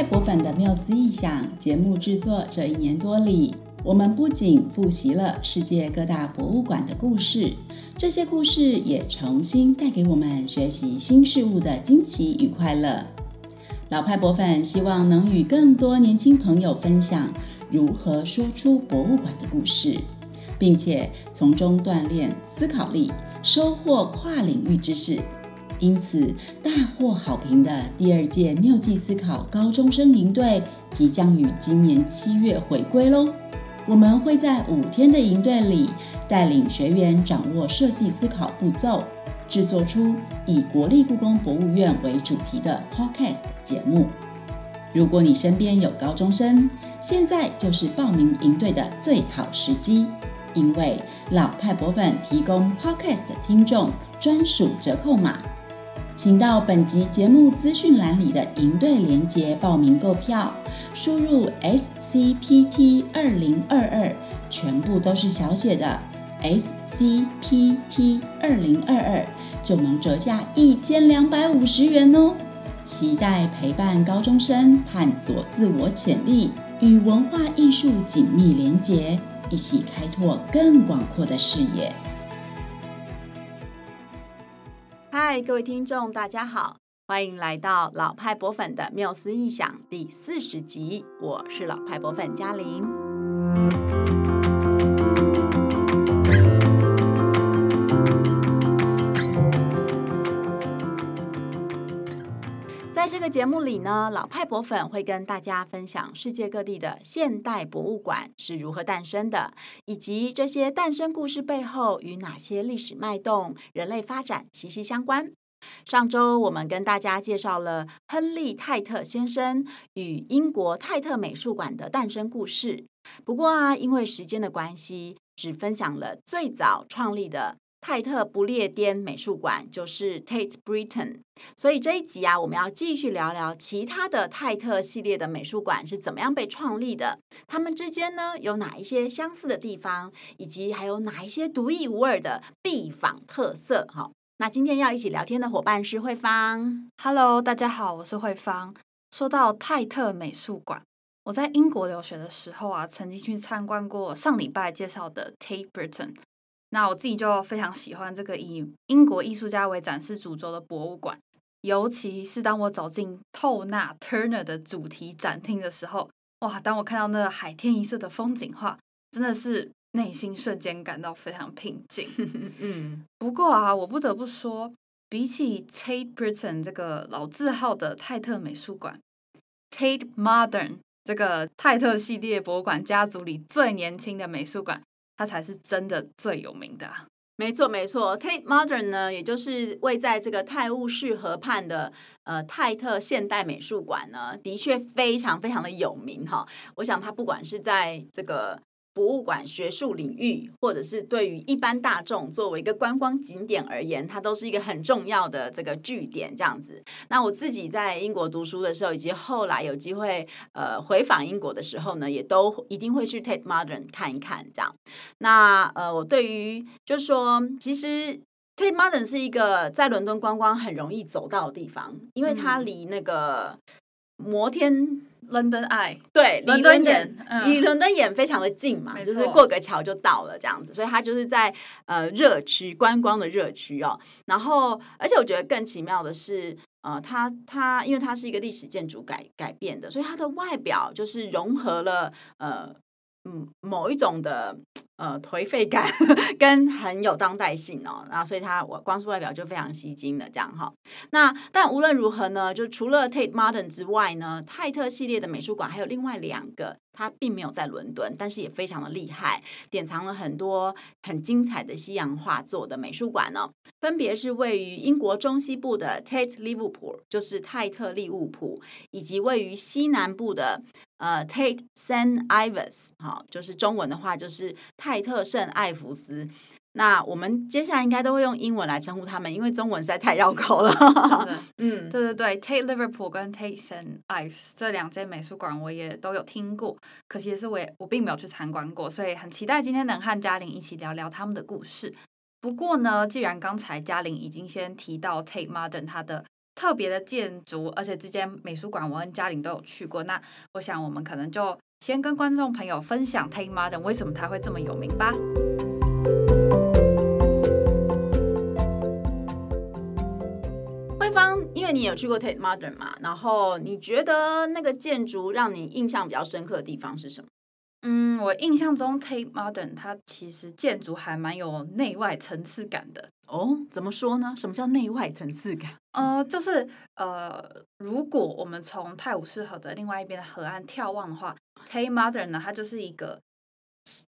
派博粉的缪斯异想节目制作这一年多里，我们不仅复习了世界各大博物馆的故事，这些故事也重新带给我们学习新事物的惊奇与快乐。老派博粉希望能与更多年轻朋友分享如何输出博物馆的故事，并且从中锻炼思考力，收获跨领域知识。因此，大获好评的第二届妙计思考高中生营队即将于今年七月回归喽。我们会在五天的营队里，带领学员掌握设计思考步骤，制作出以国立故宫博物院为主题的 Podcast 节目。如果你身边有高中生，现在就是报名营队的最好时机，因为老派博粉提供 Podcast 听众专属折扣码。请到本集节目资讯栏里的营队连结报名购票，输入 SCPT 二零二二，全部都是小写的 SCPT 二零二二，就能折价一千两百五十元哦！期待陪伴高中生探索自我潜力，与文化艺术紧密连结，一起开拓更广阔的视野。嗨，各位听众，大家好，欢迎来到老派博粉的缪斯异想第四十集。我是老派博粉嘉玲。这个节目里呢，老派博粉会跟大家分享世界各地的现代博物馆是如何诞生的，以及这些诞生故事背后与哪些历史脉动、人类发展息息相关。上周我们跟大家介绍了亨利·泰特先生与英国泰特美术馆的诞生故事。不过啊，因为时间的关系，只分享了最早创立的。泰特不列颠美术馆就是 Tate Britain，所以这一集啊，我们要继续聊聊其他的泰特系列的美术馆是怎么样被创立的，他们之间呢有哪一些相似的地方，以及还有哪一些独一无二的必访特色。哈，那今天要一起聊天的伙伴是慧芳。Hello，大家好，我是慧芳。说到泰特美术馆，我在英国留学的时候啊，曾经去参观过上礼拜介绍的 Tate Britain。那我自己就非常喜欢这个以英国艺术家为展示主轴的博物馆，尤其是当我走进透纳 Turner 的主题展厅的时候，哇！当我看到那个海天一色的风景画，真的是内心瞬间感到非常平静。嗯，不过啊，我不得不说，比起 Tate Britain 这个老字号的泰特美术馆，Tate Modern 这个泰特系列博物馆家族里最年轻的美术馆。它才是真的最有名的。没错，没错。Tate Modern 呢，也就是位在这个泰晤士河畔的呃泰特现代美术馆呢，的确非常非常的有名哈。我想它不管是在这个。博物馆学术领域，或者是对于一般大众作为一个观光景点而言，它都是一个很重要的这个据点。这样子，那我自己在英国读书的时候，以及后来有机会呃回访英国的时候呢，也都一定会去 Tate Modern 看一看。这样，那呃，我对于就是说，其实 Tate Modern 是一个在伦敦观光很容易走到的地方，因为它离那个摩天。London Eye 对，伦敦眼，离伦敦眼非常的近嘛，就是过个桥就到了这样子，所以它就是在呃热区观光的热区哦。然后，而且我觉得更奇妙的是，呃，它它因为它是一个历史建筑改改变的，所以它的外表就是融合了呃。嗯，某一种的呃颓废感 跟很有当代性哦，然后所以它我光是外表就非常吸睛的这样哈。那但无论如何呢，就除了 Tate Modern 之外呢，泰特系列的美术馆还有另外两个。它并没有在伦敦，但是也非常的厉害，典藏了很多很精彩的西洋画作的美术馆呢。分别是位于英国中西部的 Tate Liverpool，就是泰特利物浦，以及位于西南部的呃 Tate St Ives，好，就是中文的话就是泰特圣艾弗斯。那我们接下来应该都会用英文来称呼他们，因为中文实在太绕口了。嗯，对对对，Tate Liverpool 跟 Tate St Ives 这两间美术馆我也都有听过，可惜的是我也我并没有去参观过，所以很期待今天能和嘉玲一起聊聊他们的故事。不过呢，既然刚才嘉玲已经先提到 Tate Modern 它的特别的建筑，而且这间美术馆我跟嘉玲都有去过。那我想我们可能就先跟观众朋友分享 Tate Modern 为什么它会这么有名吧。慧芳，因为你有去过 Tate Modern 嘛，然后你觉得那个建筑让你印象比较深刻的地方是什么？嗯，我印象中 Tate Modern 它其实建筑还蛮有内外层次感的哦。怎么说呢？什么叫内外层次感？呃，就是呃，如果我们从泰晤士河的另外一边的河岸眺望的话，Tate Modern 呢，它就是一个。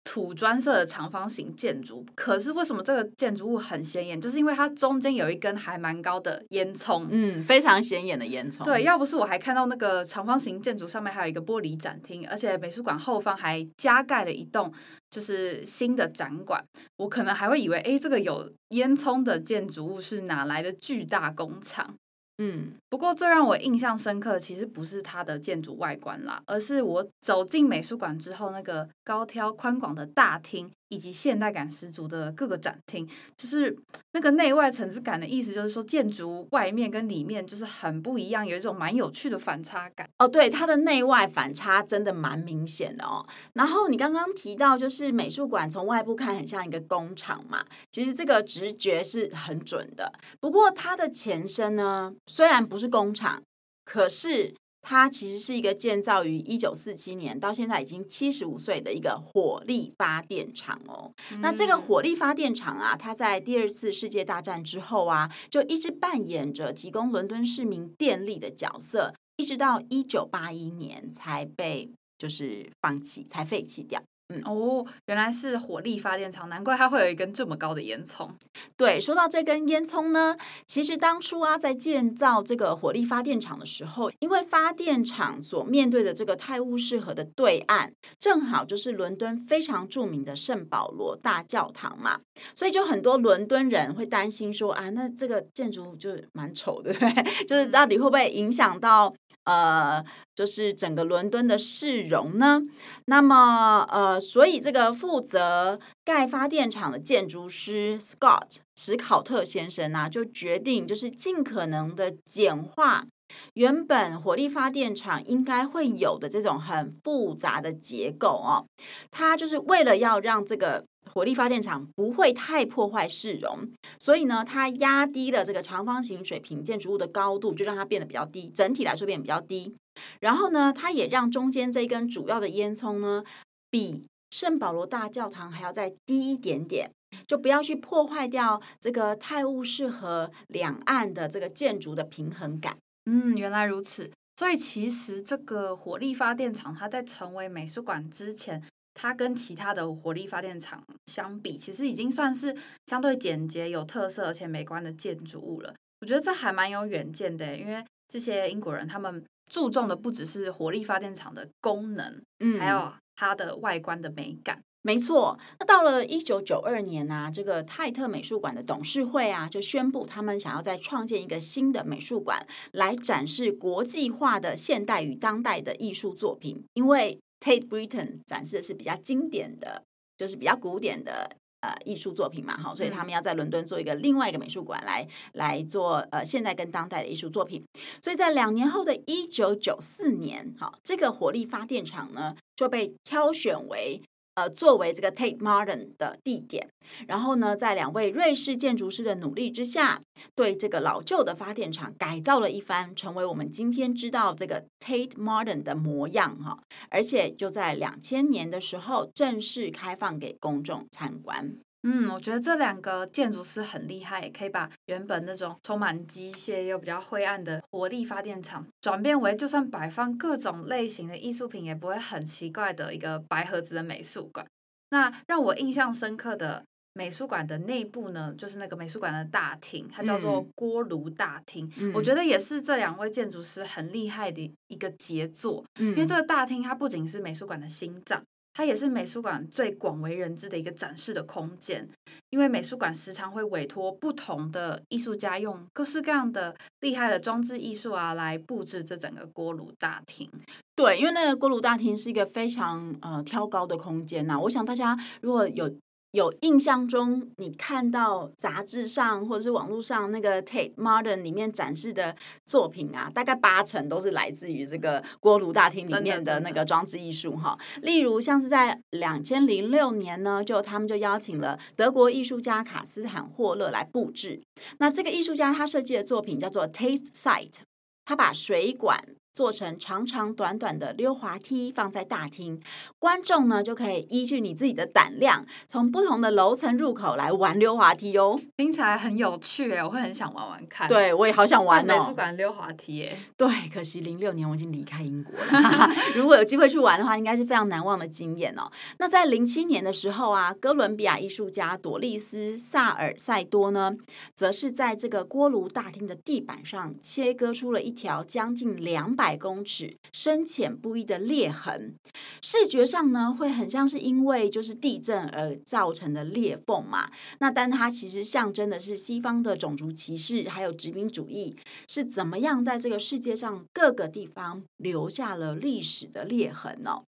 土砖色的长方形建筑，可是为什么这个建筑物很显眼？就是因为它中间有一根还蛮高的烟囱，嗯，非常显眼的烟囱。对，要不是我还看到那个长方形建筑上面还有一个玻璃展厅，而且美术馆后方还加盖了一栋就是新的展馆，我可能还会以为，哎，这个有烟囱的建筑物是哪来的巨大工厂？嗯，不过最让我印象深刻其实不是它的建筑外观啦，而是我走进美术馆之后那个高挑宽广的大厅。以及现代感十足的各个展厅，就是那个内外层次感的意思，就是说建筑外面跟里面就是很不一样，有一种蛮有趣的反差感。哦，对，它的内外反差真的蛮明显的哦。然后你刚刚提到，就是美术馆从外部看很像一个工厂嘛，其实这个直觉是很准的。不过它的前身呢，虽然不是工厂，可是。它其实是一个建造于一九四七年，到现在已经七十五岁的一个火力发电厂哦。嗯。那这个火力发电厂啊，它在第二次世界大战之后啊，就一直扮演着提供伦敦市民电力的角色，一直到一九八一年才被就是放弃，才废弃掉。嗯哦，原来是火力发电厂，难怪它会有一根这么高的烟囱。对，说到这根烟囱呢，其实当初啊，在建造这个火力发电厂的时候，因为发电厂所面对的这个泰晤士河的对岸，正好就是伦敦非常著名的圣保罗大教堂嘛，所以就很多伦敦人会担心说啊，那这个建筑就蛮丑的，对不对？就是到底会不会影响到？呃，就是整个伦敦的市容呢。那么，呃，所以这个负责盖发电厂的建筑师 Scott 史考特先生呢、就决定就是尽可能的简化原本火力发电厂应该会有的这种很复杂的结构哦。他就是为了要让这个。火力发电厂不会太破坏市容，所以呢，它压低了这个长方形水平建筑物的高度，就让它变得比较低，整体来说变得比较低。然后呢，它也让中间这一根主要的烟囱呢，比圣保罗大教堂还要再低一点点，就不要去破坏掉这个泰晤士河两岸的这个建筑的平衡感。嗯，原来如此。所以其实这个火力发电厂，它在成为美术馆之前。它跟其他的火力发电厂相比，其实已经算是相对简洁、有特色而且美观的建筑物了。我觉得这还蛮有远见的，因为这些英国人他们注重的不只是火力发电厂的功能，嗯，还有它的外观的美感。没错。那到了一九九二年啊，这个泰特美术馆的董事会啊，就宣布他们想要再创建一个新的美术馆，来展示国际化的现代与当代的艺术作品，因为。Tate Britain 展示的是比较经典的，就是比较古典的呃艺术作品嘛，好，所以他们要在伦敦做一个另外一个美术馆来来做呃现代跟当代的艺术作品。所以在两年后的一九九四年，好，这个火力发电厂呢就被挑选为。呃，作为这个 Tate Modern 的地点，然后呢，在两位瑞士建筑师的努力之下，对这个老旧的发电厂改造了一番，成为我们今天知道这个 Tate Modern 的模样哈。而且就在两千年的时候，正式开放给公众参观。嗯，我觉得这两个建筑师很厉害，也可以把原本那种充满机械又比较灰暗的火力发电厂，转变为就算摆放各种类型的艺术品也不会很奇怪的一个白盒子的美术馆。那让我印象深刻的美术馆的内部呢，就是那个美术馆的大厅，它叫做锅炉大厅。嗯，我觉得也是这两位建筑师很厉害的一个杰作，嗯，因为这个大厅它不仅是美术馆的心脏。它也是美术馆最广为人知的一个展示的空间，因为美术馆时常会委托不同的艺术家用各式各样的厉害的装置艺术啊来布置这整个锅炉大厅。对，因为那个锅炉大厅是一个非常呃挑高的空间呐、我想大家如果有有印象中，你看到杂志上或者是网络上那个 Tate Modern 里面展示的作品啊，大概八成都是来自于这个锅炉大厅里面的那个装置艺术哈。例如，像是在两千零六年呢，就他们就邀请了德国艺术家卡斯坦霍勒来布置。那这个艺术家他设计的作品叫做 Taste Site，他把水管。做成长长短短的溜滑梯放在大厅，观众呢就可以依据你自己的胆量，从不同的楼层入口来玩溜滑梯哦。听起来很有趣诶，我会很想玩玩看。对，我也好想玩哦。美术馆溜滑梯诶，对，可惜零六年我已经离开英国了。如果有机会去玩的话，应该是非常难忘的经验哦。那在零七年的时候啊，哥伦比亚艺术家朵丽丝萨尔塞多呢，则是在这个锅炉大厅的地板上切割出了一条将近两百。百公尺深浅不一的裂痕，视觉上呢会很像是因为就是地震而造成的裂缝嘛。那但它其实象征的是西方的种族歧视还有殖民主义是怎么样在这个世界上各个地方留下了历史的裂痕哦。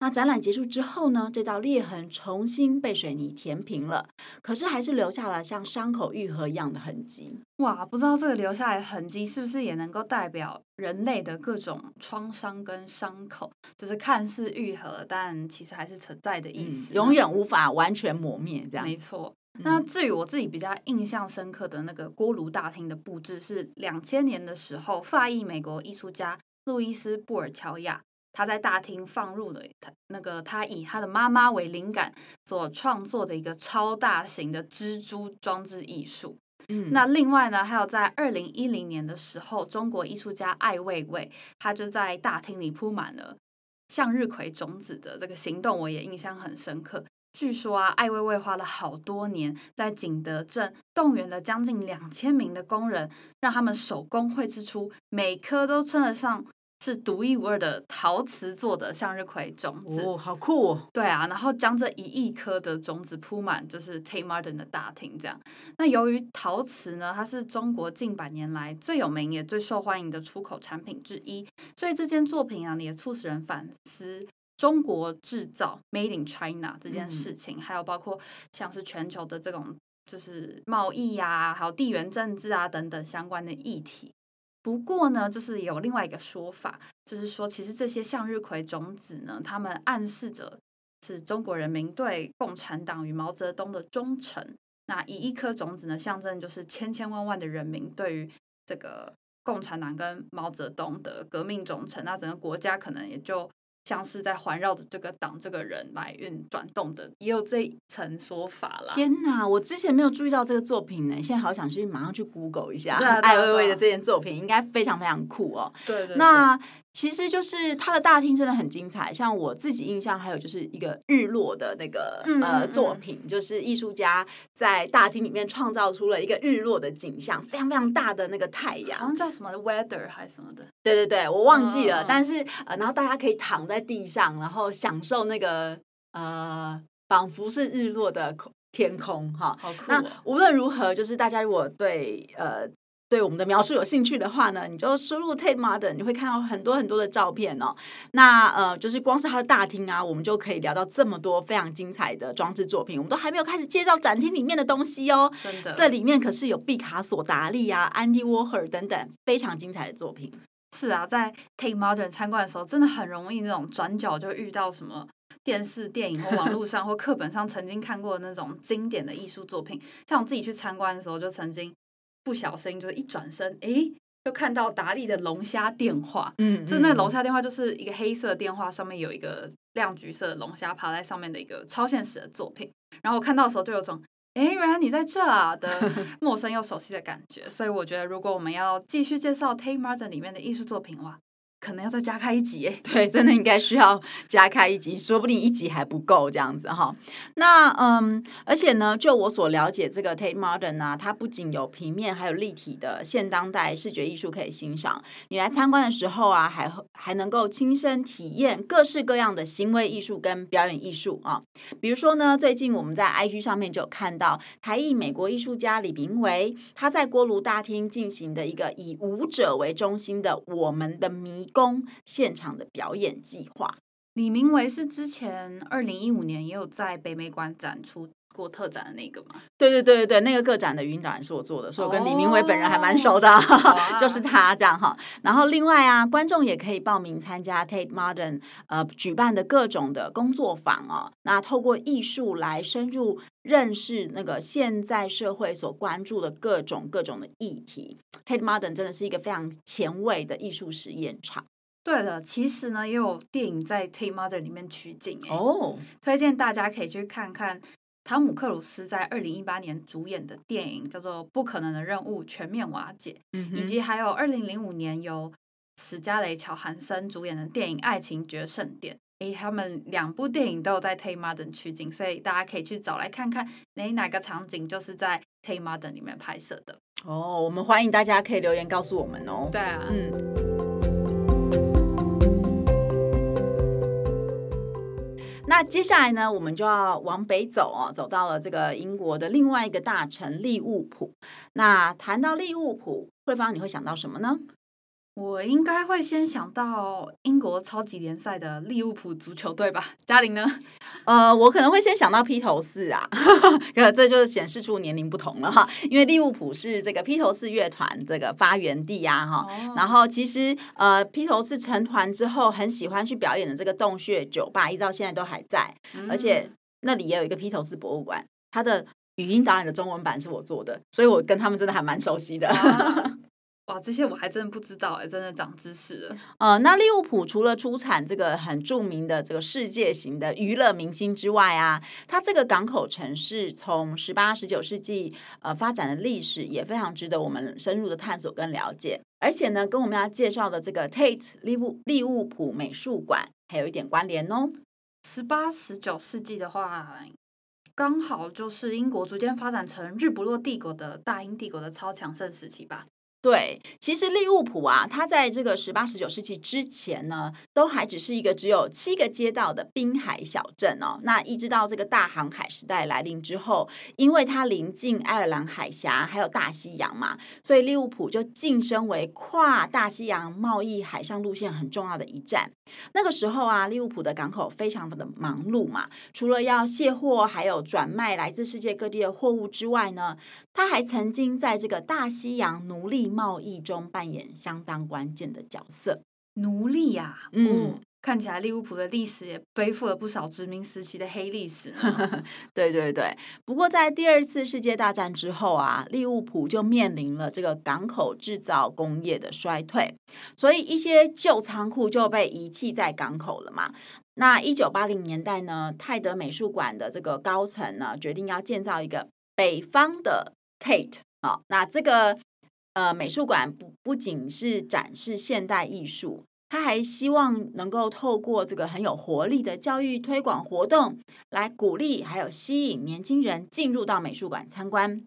那展览结束之后呢，这道裂痕重新被水泥填平了，可是还是留下了像伤口愈合一样的痕迹。哇，不知道这个留下来的痕迹是不是也能够代表人类的各种创伤跟伤口，就是看似愈合，但其实还是存在的意思，嗯，永远无法完全磨灭。这样没错。那至于我自己比较印象深刻的那个锅炉大厅的布置，是两千年的时候，法裔美国艺术家路易斯·布尔乔亚他在大厅放入了他那个他以他的妈妈为灵感所创作的一个超大型的蜘蛛装置艺术。那另外呢，还有在二零一零年的时候，中国艺术家艾未未，他就在大厅里铺满了向日葵种子的这个行动，我也印象很深刻。据说啊，艾未未花了好多年，在景德镇动员了将近两千名的工人，让他们手工绘制出每颗都称得上。是独一无二的陶瓷做的向日葵种子哦，好酷哦！对啊，然后将这一亿颗的种子铺满，就是 Tate Modern 的大厅这样。那由于陶瓷呢，它是中国近百年来最有名也最受欢迎的出口产品之一，所以这件作品啊，也促使人反思中国制造 Made in China 这件事情，嗯、还有包括像是全球的这种就是贸易呀、啊，还有地缘政治啊等等相关的议题。不过呢，就是有另外一个说法，就是说，其实这些向日葵种子呢，它们暗示着是中国人民对共产党与毛泽东的忠诚。那以一颗种子呢，象征就是千千万万的人民对于这个共产党跟毛泽东的革命忠诚。那整个国家可能也就。像是在环绕着这个党、这个人来运转动的，也有这一层说法啦。天哪，我之前没有注意到这个作品呢，现在好想去马上去 Google 一下。艾薇薇的这件作品应该非常非常酷哦。对对，对。那其实就是它的大厅真的很精彩，像我自己印象还有就是一个日落的那个呃作品，就是艺术家在大厅里面创造出了一个日落的景象，非常非常大的那个太阳，好像叫什么 Weather 还是什么的。对对对，我忘记了，嗯、但是呃，然后大家可以躺在地上，然后享受那个呃，仿佛是日落的天空哈。好酷、哦！那无论如何，就是大家如果对呃对我们的描述有兴趣的话呢，你就输入 Tate Modern，你会看到很多很多的照片哦。那呃，就是光是它的大厅啊，我们就可以聊到这么多非常精彩的装置作品。我们都还没有开始介绍展厅里面的东西哦。真的，这里面可是有毕卡索、达利啊、安迪沃荷等等非常精彩的作品。是啊，在 Tate Modern 参观的时候，真的很容易那种转角就遇到什么电视、电影或网络上或课本上曾经看过的那种经典的艺术作品。像我自己去参观的时候，就曾经不小心就是一转身，诶，就看到达利的龙虾电话。嗯，就是那个龙虾电话，就是一个黑色电话上面有一个亮橘色的龙虾爬在上面的一个超现实的作品。然后我看到的时候，就有种。哎，原来你在这啊的 陌生又熟悉的感觉，所以我觉得如果我们要继续介绍 Tate Modern 里面的艺术作品的话。可能要再加开一集诶，对，真的应该需要加开一集，说不定一集还不够这样子哈。那嗯，而且呢，就我所了解，这个 Tate Modern 啊，它不仅有平面，还有立体的现当代视觉艺术可以欣赏。你来参观的时候啊，还还能够亲身体验各式各样的行为艺术跟表演艺术啊。比如说呢，最近我们在 IG 上面就有看到台艺美国艺术家李明维，他在锅炉大厅进行的一个以舞者为中心的我们的迷。工现场的表演计划，李明维是之前二零一五年也有在北美馆展出过特展的那个吗？对对对对对，那个个展的语音导览是我做的，所以我跟李明伟本人还蛮熟的，哦、就是他这样哈。然后另外啊，观众也可以报名参加 Tate Modern 呃举办的各种的工作坊哦。那透过艺术来深入认识那个现在社会所关注的各种各种的议题，Tate Modern 真的是一个非常前卫的艺术实验场。对了，其实呢也有电影在 Tate Modern 里面取景哎哦，推荐大家可以去看看。汤姆克鲁斯在二零一八年主演的电影叫做《不可能的任务：全面瓦解》，嗯、以及还有二零零五年由史嘉蕾·乔韩森主演的电影《爱情决胜点》。诶，他们两部电影都有在 Tate Modern 取景，所以大家可以去找来看看，哪哪个场景就是在 Tate Modern 里面拍摄的。哦，我们欢迎大家可以留言告诉我们哦。对啊，嗯。那接下来呢，我们就要往北走哦，走到了这个英国的另外一个大臣利物浦。那谈到利物浦，慧芳，你会想到什么呢？我应该会先想到英国超级联赛的利物浦足球队吧。嘉玲呢？呃，我可能会先想到披头士啊，这就显示出年龄不同了哈。因为利物浦是这个披头士乐团这个发源地呀哈。哦、然后其实呃，披头士成团之后，很喜欢去表演的这个洞穴酒吧，一直到现在都还在，嗯、而且那里也有一个披头士博物馆。它的语音导演的中文版是我做的，所以我跟他们真的还蛮熟悉的。啊 哇，这些我还真的不知道哎，真的长知识了。呃，那利物浦除了出产这个很著名的这个世界型的娱乐明星之外啊，它这个港口城市从十八、十九世纪呃发展的历史也非常值得我们深入的探索跟了解。而且呢，跟我们要介绍的这个 Tate 利物利物浦美术馆还有一点关联哦。十八、十九世纪的话，刚好就是英国逐渐发展成日不落帝国的大英帝国的超强盛时期吧。对，其实利物浦啊，它在这个十八、十九世纪之前呢，都还只是一个只有七个街道的滨海小镇哦。那一直到这个大航海时代来临之后，因为它临近爱尔兰海峡还有大西洋嘛，所以利物浦就晋升为跨大西洋贸易海上路线很重要的一站。那个时候啊，利物浦的港口非常的忙碌嘛，除了要卸货，还有转卖来自世界各地的货物之外呢，它还曾经在这个大西洋奴隶贸易中扮演相当关键的角色，奴隶呀、啊，嗯，看起来利物浦的历史也背负了不少殖民时期的黑历史。对对对，不过在第二次世界大战之后啊，利物浦就面临了这个港口制造工业的衰退，所以一些旧仓库就被遗弃在港口了嘛。那一九八零年代呢，泰德美术馆的这个高层呢，决定要建造一个北方的 Tate 啊，那这个。呃，美术馆不不仅是展示现代艺术，他还希望能够透过这个很有活力的教育推广活动，来鼓励还有吸引年轻人进入到美术馆参观。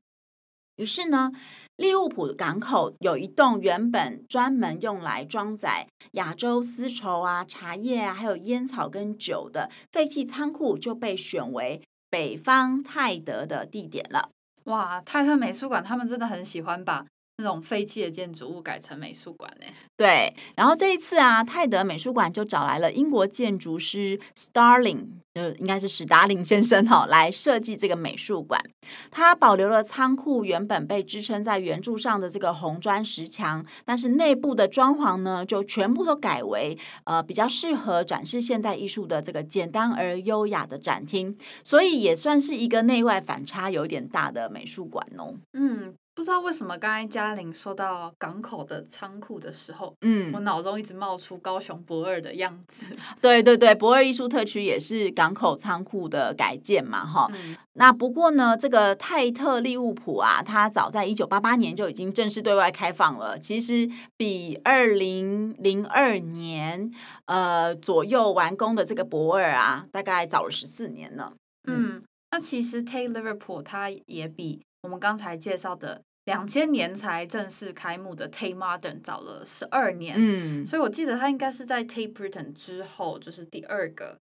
于是呢，利物浦港口有一栋原本专门用来装载亚洲丝绸啊、茶叶啊，还有烟草跟酒的废弃仓库，就被选为北方泰德的地点了。哇，泰特美术馆他们真的很喜欢吧？那种废弃的建筑物改成美术馆呢？对，然后这一次啊，泰德美术馆就找来了英国建筑师 Starling，呃，应该是史达林先生哈，来设计这个美术馆。他保留了仓库原本被支撑在圆柱上的这个红砖石墙，但是内部的装潢呢，就全部都改为呃比较适合展示现代艺术的这个简单而优雅的展厅，所以也算是一个内外反差有点大的美术馆哦。嗯。不知道为什么，刚才嘉玲说到港口的仓库的时候，嗯，我脑中一直冒出高雄博二的样子。对对对，博二艺术特区也是港口仓库的改建嘛，哈。嗯、那不过呢，这个泰特利物浦啊，它早在一九八八年就已经正式对外开放了。其实比二零零二年呃左右完工的这个博二啊，大概早了十四年了。嗯，嗯那其实 Tate Liverpool 它也比。我们刚才介绍的两千年才正式开幕的 Tate Modern 早了十二年，嗯，所以我记得它应该是在 Tate Britain 之后，就是第二个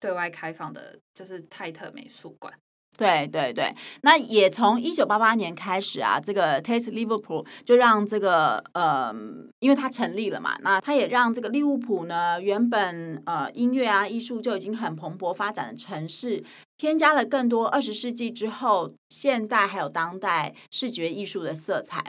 对外开放的，就是泰特美术馆。对对对，那也从一九八八年开始啊，这个 Tate Liverpool 就让这个呃，因为它成立了嘛，那它也让这个利物浦呢，原本呃音乐啊艺术就已经很蓬勃发展的城市，添加了更多二十世纪之后现代还有当代视觉艺术的色彩。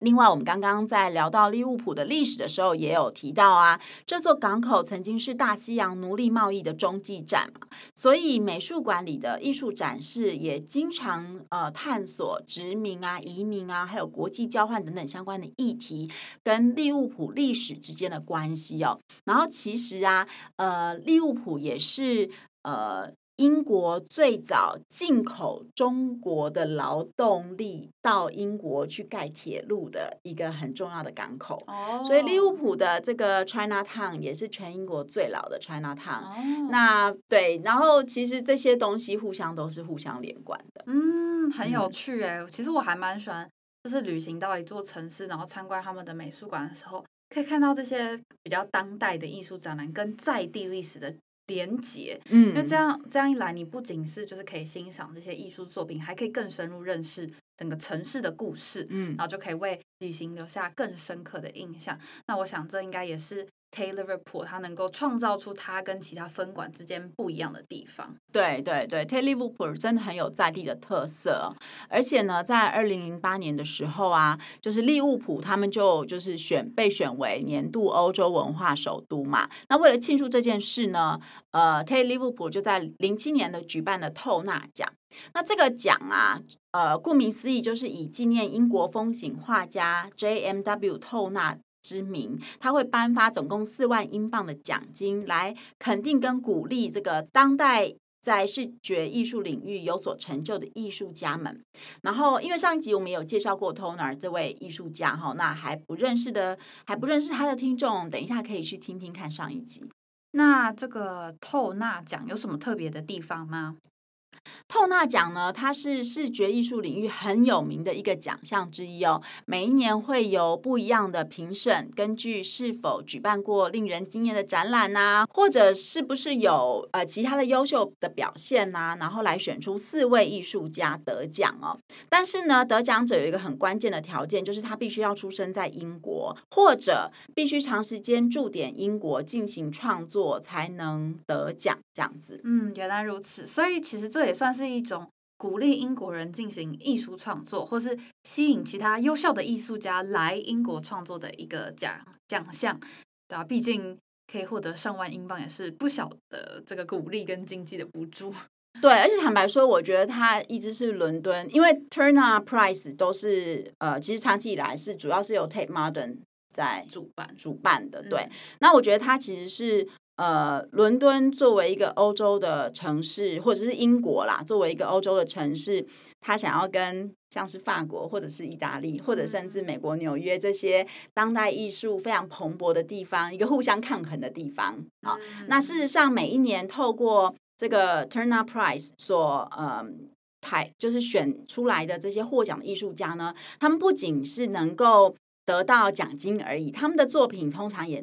另外，我们刚刚在聊到利物浦的历史的时候，也有提到啊，这座港口曾经是大西洋奴隶贸易的中继站嘛，所以美术馆里的艺术展示也经常呃探索殖民啊、移民啊，还有国际交换等等相关的议题，跟利物浦历史之间的关系哦。然后其实啊，呃，利物浦也是呃。英国最早进口中国的劳动力到英国去盖铁路的一个很重要的港口，oh. 所以利物浦的这个 China Town 也是全英国最老的 China Town。Oh. 那对，然后其实这些东西互相都是互相连贯的。嗯，很有趣哎、嗯。其实我还蛮喜欢，就是旅行到一座城市，然后参观他们的美术馆的时候，可以看到这些比较当代的艺术展览跟在地历史的。连结，嗯，因为这样这样一来，你不仅是就是可以欣赏这些艺术作品，还可以更深入认识整个城市的故事，嗯，然后就可以为旅行留下更深刻的印象。那我想，这应该也是。Tate Liverpool，它能够创造出它跟其他分馆之间不一样的地方。对对对，Tate Liverpool 真的很有在地的特色。而且呢，在二零零八年的时候啊，就是利物浦他们就就是选被选为年度欧洲文化首都嘛。那为了庆祝这件事呢，呃，Tate Liverpool 就在零七年的举办了透纳奖。那这个奖啊，呃，顾名思义就是以纪念英国风景画家 J.M.W. 透纳。之名，他会颁发总共四万英镑的奖金，来肯定跟鼓励这个当代在视觉艺术领域有所成就的艺术家们。然后，因为上一集我们有介绍过 Toner 这位艺术家哈，那还不认识的还不认识他的听众，等一下可以去听听看上一集。那这个透纳奖有什么特别的地方吗？透纳奖呢，它是视觉艺术领域很有名的一个奖项之一哦。每一年会有不一样的评审，根据是否举办过令人惊艳的展览呐、或者是不是有呃其他的优秀的表现呐、然后来选出四位艺术家得奖哦。但是呢，得奖者有一个很关键的条件，就是他必须要出生在英国，或者必须长时间驻点英国进行创作才能得奖。这样子，嗯，原来如此。所以其实这也算是一种鼓励英国人进行艺术创作，或是吸引其他优秀的艺术家来英国创作的一个奖奖项，对啊，毕竟可以获得上万英镑，也是不小的这个鼓励跟经济的补助。对，而且坦白说，我觉得它一直是伦敦，因为 Turner Prize 都是呃，其实长期以来是主要是由 Tate Modern 在主办主办的。对，嗯、那我觉得它其实是。呃，伦敦作为一个欧洲的城市，或者是英国啦，作为一个欧洲的城市，他想要跟像是法国，或者是意大利，或者甚至美国纽约这些当代艺术非常蓬勃的地方，一个互相抗衡的地方啊。那事实上，每一年透过这个 Turner Prize 所呃台就是选出来的这些获奖的艺术家呢，他们不仅是能够得到奖金而已，他们的作品通常也。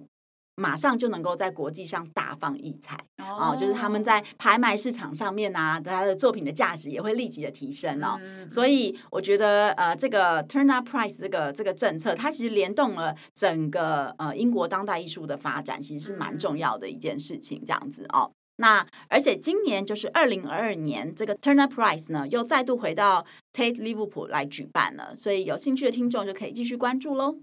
马上就能够在国际上大放异彩哦，oh. 就是他们在拍卖市场上面啊，他的作品的价值也会立即的提升哦。Mm -hmm. 所以我觉得呃，这个 Turn Up Price 这个这个政策，它其实联动了整个呃英国当代艺术的发展，其实是蛮重要的一件事情。这样子哦，那而且今年就是二零二二年，这个 Turner Prize 呢又再度回到 Tate Liverpool 来举办了，所以有兴趣的听众就可以继续关注喽。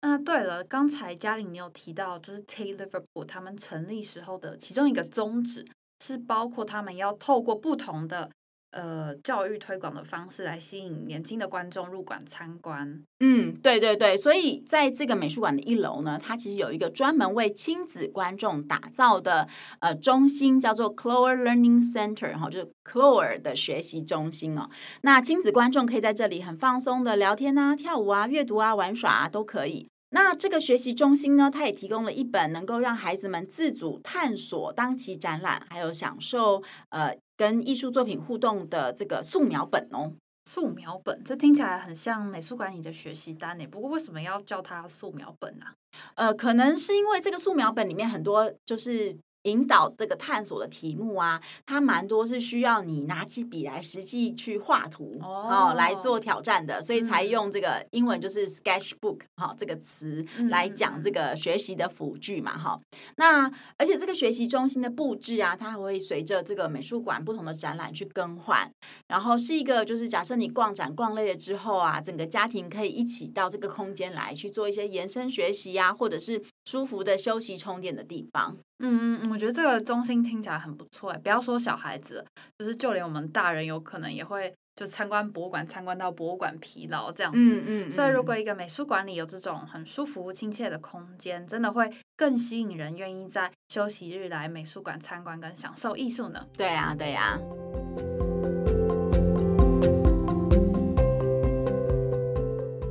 那对了，刚才嘉玲你有提到，就是 T Liverpool 他们成立时候的其中一个宗旨是包括他们要透过不同的呃教育推广的方式来吸引年轻的观众入馆参观。嗯，对对对，所以在这个美术馆的一楼呢，它其实有一个专门为亲子观众打造的呃中心，叫做 Clower Learning Center 哈，就是 Clower 的学习中心哦。那亲子观众可以在这里很放松的聊天啊、跳舞啊、阅读啊、玩耍啊都可以。那这个学习中心呢，它也提供了一本能够让孩子们自主探索当期展览，还有享受呃跟艺术作品互动的这个素描本哦。素描本，这听起来很像美术馆里的学习单诶。不过为什么要叫它素描本呢？呃，可能是因为这个素描本里面很多就是引导这个探索的题目啊，它蛮多是需要你拿起笔来实际去画图哦，哦，来做挑战的，所以才用这个英文就是 sketchbook 哈、哦、这个词来讲这个学习的辅具嘛哈、哦。那而且这个学习中心的布置啊，它还会随着这个美术馆不同的展览去更换，然后是一个就是假设你逛展逛累了之后啊，整个家庭可以一起到这个空间来去做一些延伸学习呀、啊，或者是舒服的休息充电的地方。嗯嗯，我觉得这个中心听起来很不错哎，不要说小孩子，就是就连我们大人有可能也会就参观博物馆，参观到博物馆疲劳这样子。嗯嗯，嗯，所以如果一个美术馆里有这种很舒服、亲切的空间，真的会更吸引人愿意在休息日来美术馆参观跟享受艺术呢。对呀，对呀。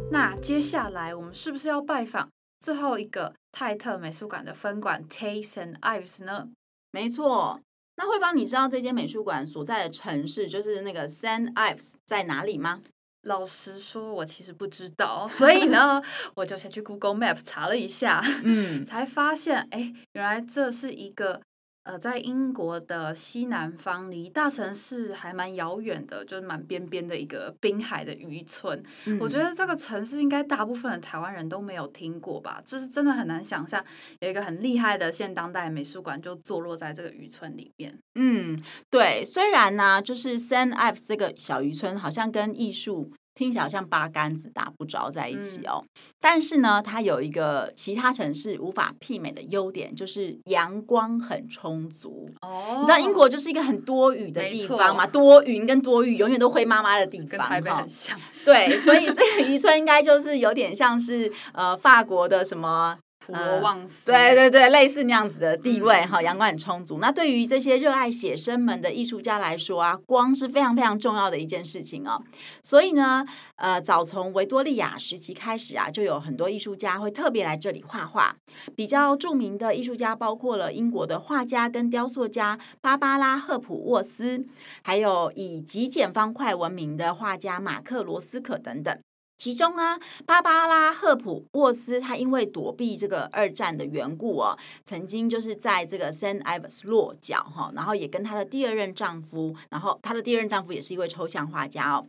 那接下来我们是不是要拜访最后一个泰特美术馆的分馆 Tate Saint Ives 呢？没错，那慧芳，你知道这间美术馆所在的城市就是那个 Saint Ives 在哪里吗？老实说，我其实不知道，所以呢，我就先去 Google Map 查了一下，嗯，才发现，哎，原来这是一个。呃，在英国的西南方，离大城市还蛮遥远的，就是蛮边边的一个滨海的渔村。嗯。我觉得这个城市应该大部分的台湾人都没有听过吧，就是真的很难想象有一个很厉害的现当代美术馆就坐落在这个渔村里面。嗯，对，虽然呢，就是 Saint Ives 这个小渔村好像跟艺术。听起来好像八竿子打不着在一起哦，嗯、但是呢，它有一个其他城市无法媲美的优点，就是阳光很充足。哦，你知道英国就是一个很多雨的地方嘛，多云跟多雨永远都灰妈妈的地方，跟台北很像。对，所以这个 渔村应该就是有点像是呃法国的什么。普罗旺斯，对对对，类似那样子的地位哈，阳光很充足。那对于这些热爱写生们的艺术家来说啊，光是非常非常重要的一件事情哦。所以呢，呃，早从维多利亚时期开始啊，就有很多艺术家会特别来这里画画。比较著名的艺术家包括了英国的画家跟雕塑家芭芭拉·赫普沃斯，还有以极简方块闻名的画家马克·罗斯可等等。其中啊，芭芭拉·赫普沃斯，她因为躲避这个二战的缘故哦，曾经就是在这个 Saint Ives 落脚哈，然后也跟她的第二任丈夫，然后她的第二任丈夫也是一位抽象画家哦，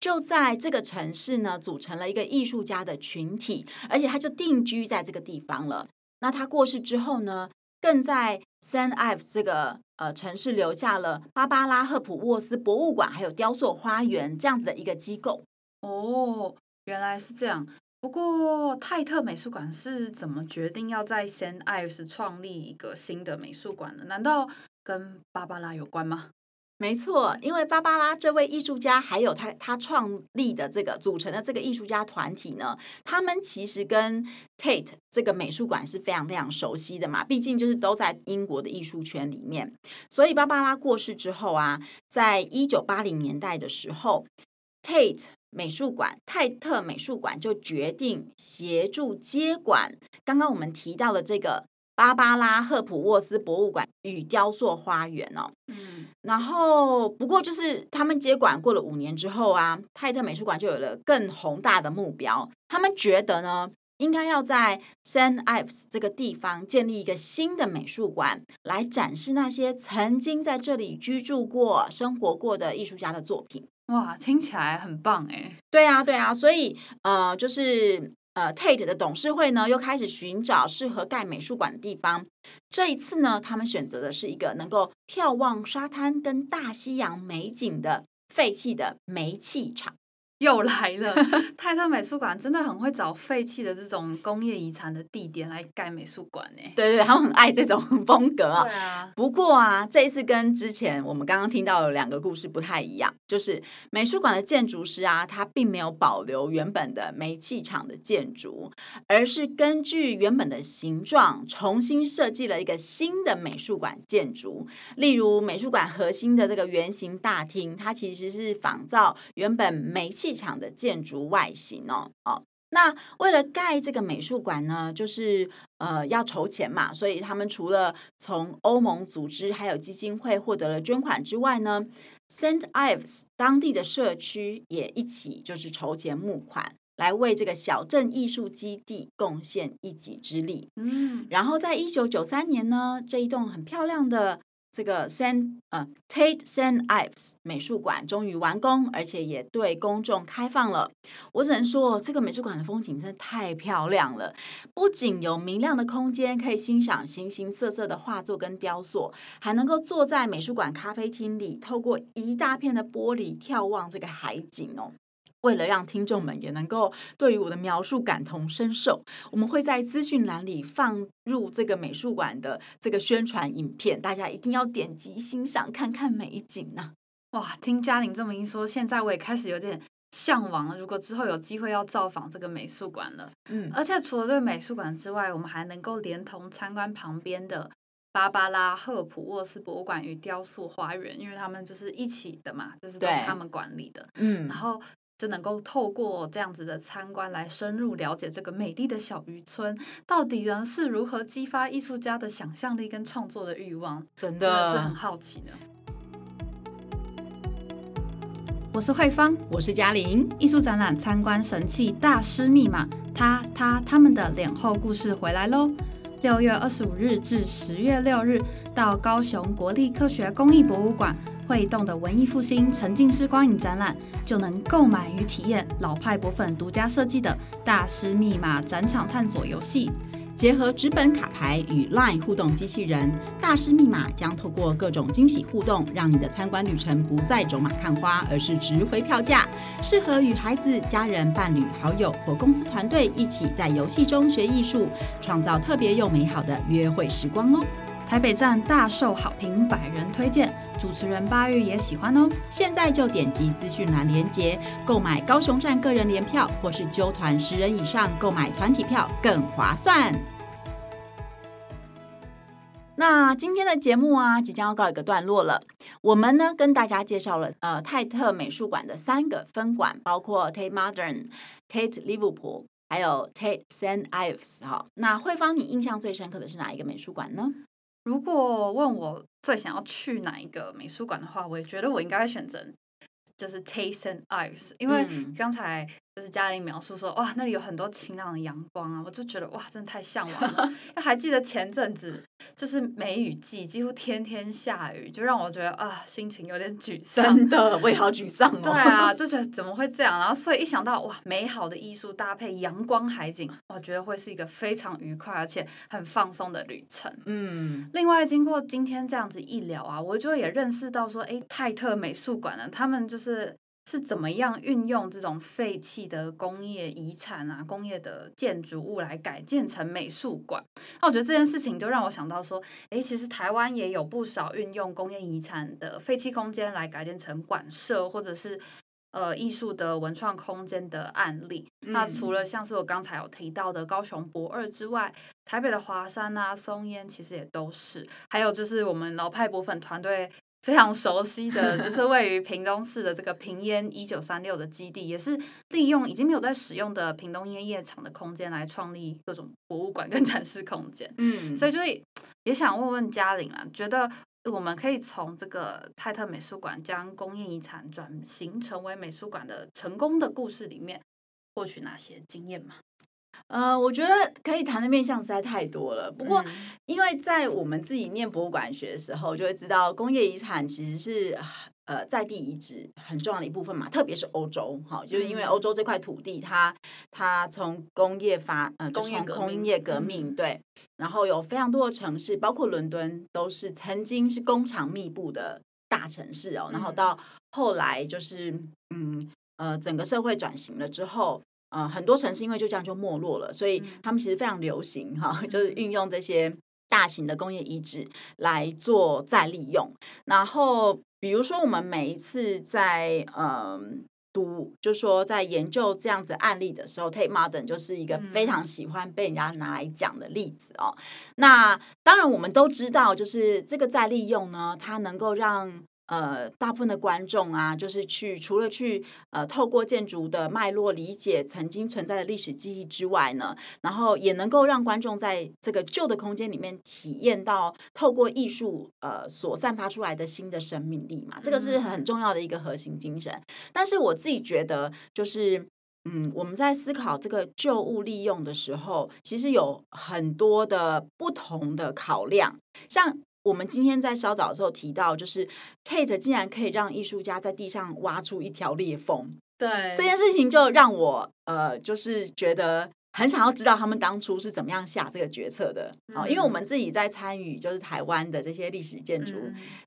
就在这个城市呢，组成了一个艺术家的群体，而且他就定居在这个地方了。那他过世之后呢，更在 Saint Ives 这个呃城市留下了芭芭拉·赫普沃斯博物馆，还有雕塑花园这样子的一个机构哦。原来是这样，不过泰特美术馆是怎么决定要在 Saint Ives 创立一个新的美术馆呢？难道跟芭芭拉有关吗？没错，因为芭芭拉这位艺术家，还有他他创立的这个组成的这个艺术家团体呢，他们其实跟 Tate 这个美术馆是非常非常熟悉的嘛，毕竟就是都在英国的艺术圈里面。所以芭芭拉过世之后啊，在一九八零年代的时候，Tate 美术馆泰特美术馆就决定协助接管刚刚我们提到的这个芭芭拉赫普沃斯博物馆与雕塑花园哦。嗯，然后不过就是他们接管过了五年之后啊，泰特美术馆就有了更宏大的目标。他们觉得呢，应该要在 Saint Ives 这个地方建立一个新的美术馆，来展示那些曾经在这里居住过、生活过的艺术家的作品。哇，听起来很棒哎！对啊，对啊，所以呃，就是呃，Tate 的董事会呢，又开始寻找适合盖美术馆的地方。这一次呢，他们选择的是一个能够眺望沙滩跟大西洋美景的废弃的煤气厂。又来了，泰特美术馆真的很会找废弃的这种工业遗产的地点来盖美术馆呢。对对，他们很爱这种 风格啊。对啊。不过啊，这一次跟之前我们刚刚听到的两个故事不太一样，就是美术馆的建筑师啊，他并没有保留原本的煤气厂的建筑，而是根据原本的形状重新设计了一个新的美术馆建筑。例如，美术馆核心的这个圆形大厅，它其实是仿造原本煤气。剧场的建筑外形哦哦，那为了盖这个美术馆呢，就是呃要筹钱嘛，所以他们除了从欧盟组织还有基金会获得了捐款之外呢，Saint Ives 当地的社区也一起就是筹钱募款，来为这个小镇艺术基地贡献一己之力。嗯，然后在一九九三年呢，这一栋很漂亮的。这个 Saint 呃 Tate Saint Ives 美术馆终于完工，而且也对公众开放了。我只能说，这个美术馆的风景真的太漂亮了，不仅有明亮的空间可以欣赏形形色色的画作跟雕塑，还能够坐在美术馆咖啡厅里，透过一大片的玻璃眺望这个海景哦。为了让听众们也能够对于我的描述感同身受，我们会在资讯栏里放入这个美术馆的这个宣传影片，大家一定要点击欣赏，看看美景呢、啊。哇，听嘉玲这么一说，现在我也开始有点向往了。如果之后有机会要造访这个美术馆了，嗯，而且除了这个美术馆之外，我们还能够连同参观旁边的芭芭拉·赫普沃斯博物馆与雕塑花园，因为他们就是一起的嘛，就是都是他们管理的，嗯，然后。就能够透过这样子的参观来深入了解这个美丽的小渔村，到底人是如何激发艺术家的想象力跟创作的欲望，真的，真的是很好奇呢。我是慧芳，我是嘉玲。艺术展览参观神器大师密码，他他他们的脸后故事回来喽！六月二十五日至十月六日，到高雄国立科学工艺博物馆。会动的文艺复兴沉浸式光影展览，就能购买与体验老派博粉独家设计的大师密码展场探索游戏，结合纸本卡牌与 LINE 互动机器人，大师密码将透过各种惊喜互动，让你的参观旅程不再走马看花，而是值回票价。适合与孩子、家人、伴侣、好友或公司团队一起在游戏中学艺术，创造特别又美好的约会时光哦。台北站大受好评，百人推荐。主持人八月也喜欢哦。现在就点击资讯栏连结，购买高雄站个人联票，或是揪团十人以上购买团体票更划算。那今天的节目啊，即将要告一个段落了。我们呢，跟大家介绍了呃泰特美术馆的三个分馆，包括 Tate Modern、Tate Liverpool，还有 Tate Saint Ives。哈，那慧芳，你印象最深刻的是哪一个美术馆呢？如果问我最想要去哪一个美术馆的话，我也觉得我应该会选择就是 Tate Saint Ives，因为刚才。就是嘉玲描述说，哇，那里有很多晴朗的阳光啊，我就觉得哇，真的太向往了。因为还记得前阵子就是梅雨季，几乎天天下雨，就让我觉得啊，心情有点沮丧。真的，我也好沮丧哦。对啊，就觉得怎么会这样？然后所以一想到哇，美好的艺术搭配阳光海景，我觉得会是一个非常愉快而且很放松的旅程。嗯，另外经过今天这样子一聊啊，我就也认识到说，哎，泰特美术馆呢，他们就是。是怎么样运用这种废弃的工业遗产啊、工业的建筑物来改建成美术馆？那我觉得这件事情就让我想到说，诶，其实台湾也有不少运用工业遗产的废弃空间来改建成馆舍，或者是呃艺术的文创空间的案例。嗯、那除了像是我刚才有提到的高雄博二之外，台北的华山啊、松烟其实也都是。还有就是我们老派博粉团队。非常熟悉的就是位于屏东市的这个平烟一九三六的基地，也是利用已经没有在使用的屏东烟叶厂的空间来创立各种博物馆跟 展示空间。嗯，所以就也想问问嘉玲啊，觉得我们可以从这个泰特美术馆将工业遗产转型成为美术馆的成功的故事里面，获取哪些经验吗？呃，我觉得可以谈的面向实在太多了。不过，因为在我们自己念博物馆学的时候，就会知道工业遗产其实是呃在地遗址很重要的一部分嘛。特别是欧洲，哈，就是因为欧洲这块土地它，它它从工业发呃工业工业革命对，然后有非常多的城市，包括伦敦，都是曾经是工厂密布的大城市哦。然后到后来就是嗯呃整个社会转型了之后。呃，很多城市因为就这样就没落了，所以他们其实非常流行哈，就是运用这些大型的工业遗址来做再利用。然后，比如说我们每一次在嗯、呃、读，就是说在研究这样子案例的时候，Tate Modern 就是一个非常喜欢被人家拿来讲的例子哦。那当然我们都知道，就是这个再利用呢，它能够让。呃，大部分的观众啊，就是去除了去呃透过建筑的脉络理解曾经存在的历史记忆之外呢，然后也能够让观众在这个旧的空间里面体验到透过艺术呃所散发出来的新的生命力嘛，这个是很重要的一个核心精神。但是我自己觉得，就是嗯，我们在思考这个旧物利用的时候，其实有很多的不同的考量。像我们今天在稍早的时候提到，就是 Tate 竟然可以让艺术家在地上挖出一条裂缝，对这件事情，就让我呃，就是觉得。很想要知道他们当初是怎么样下这个决策的。哦，因为我们自己在参与就是台湾的这些历史建筑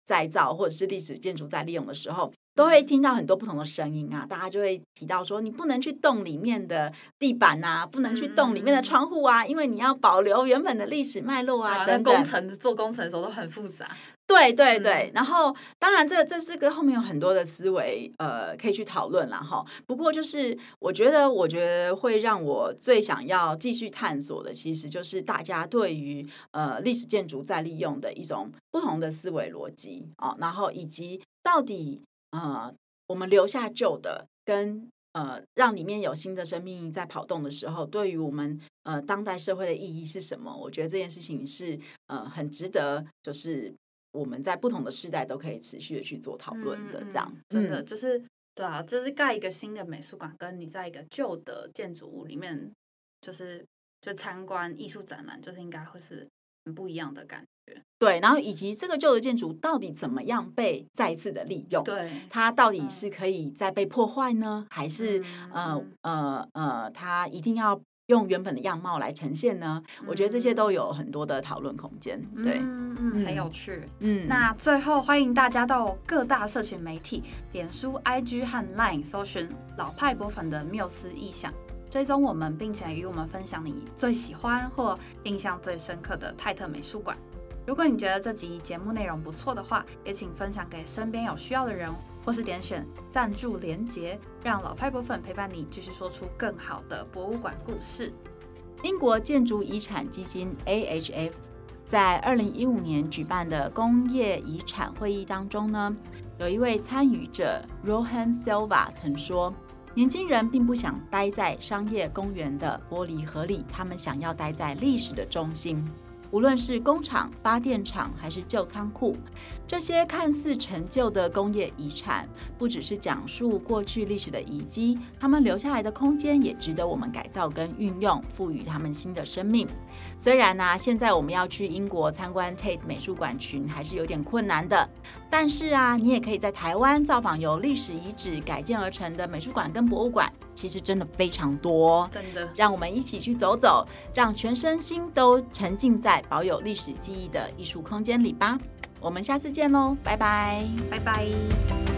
再造或者是历史建筑再利用的时候，都会听到很多不同的声音啊，大家就会提到说，你不能去动里面的地板呐，不能去动里面的窗户啊，因为你要保留原本的历史脉络啊，等工程做工程的时候都很复杂。对对对，然后当然，这个这是个后面有很多的思维，呃，可以去讨论了哈。不过就是我觉得，我觉得会让我最想要继续探索的，其实就是大家对于呃历史建筑再利用的一种不同的思维逻辑啊，然后以及到底呃我们留下旧的，跟呃让里面有新的生命在跑动的时候，对于我们呃当代社会的意义是什么？我觉得这件事情是呃很值得，就是。我们在不同的时代都可以持续的去做讨论的，这样、嗯、真的就是对啊，就是盖一个新的美术馆，跟你在一个旧的建筑物里面，就是就参观艺术展览，就是应该会是很不一样的感觉。对，然后以及这个旧的建筑到底怎么样被再次的利用？对，它到底是可以再被破坏呢，还是、嗯、呃呃呃，它一定要？用原本的样貌来呈现呢？我觉得这些都有很多的讨论空间。对，嗯嗯，很有趣。嗯，那最后欢迎大家到各大社群媒体，脸书、IG 和 Line 搜寻老派博粉的缪斯意象，追踪我们，并且与我们分享你最喜欢或印象最深刻的泰特美术馆。如果你觉得这集节目内容不错的话，也请分享给身边有需要的人。或是点选赞助连结，让老派博粉陪伴你，继续说出更好的博物馆故事。英国建筑遗产基金 AHF 在二零一五年举办的工业遗产会议当中呢，有一位参与者 Rohan Silva 曾说：“年轻人并不想待在商业公园的玻璃盒里，他们想要待在历史的中心。”无论是工厂、发电厂还是旧仓库，这些看似陈旧的工业遗产，不只是讲述过去历史的遗迹，他们留下来的空间也值得我们改造跟运用，赋予他们新的生命。虽然呢、现在我们要去英国参观 Tate 美术馆群还是有点困难的，但是啊，你也可以在台湾造访由历史遗址改建而成的美术馆跟博物馆。其实真的非常多，真的，让我们一起去走走，让全身心都沉浸在保有历史记忆的艺术空间里吧。我们下次见喽，拜拜，拜拜。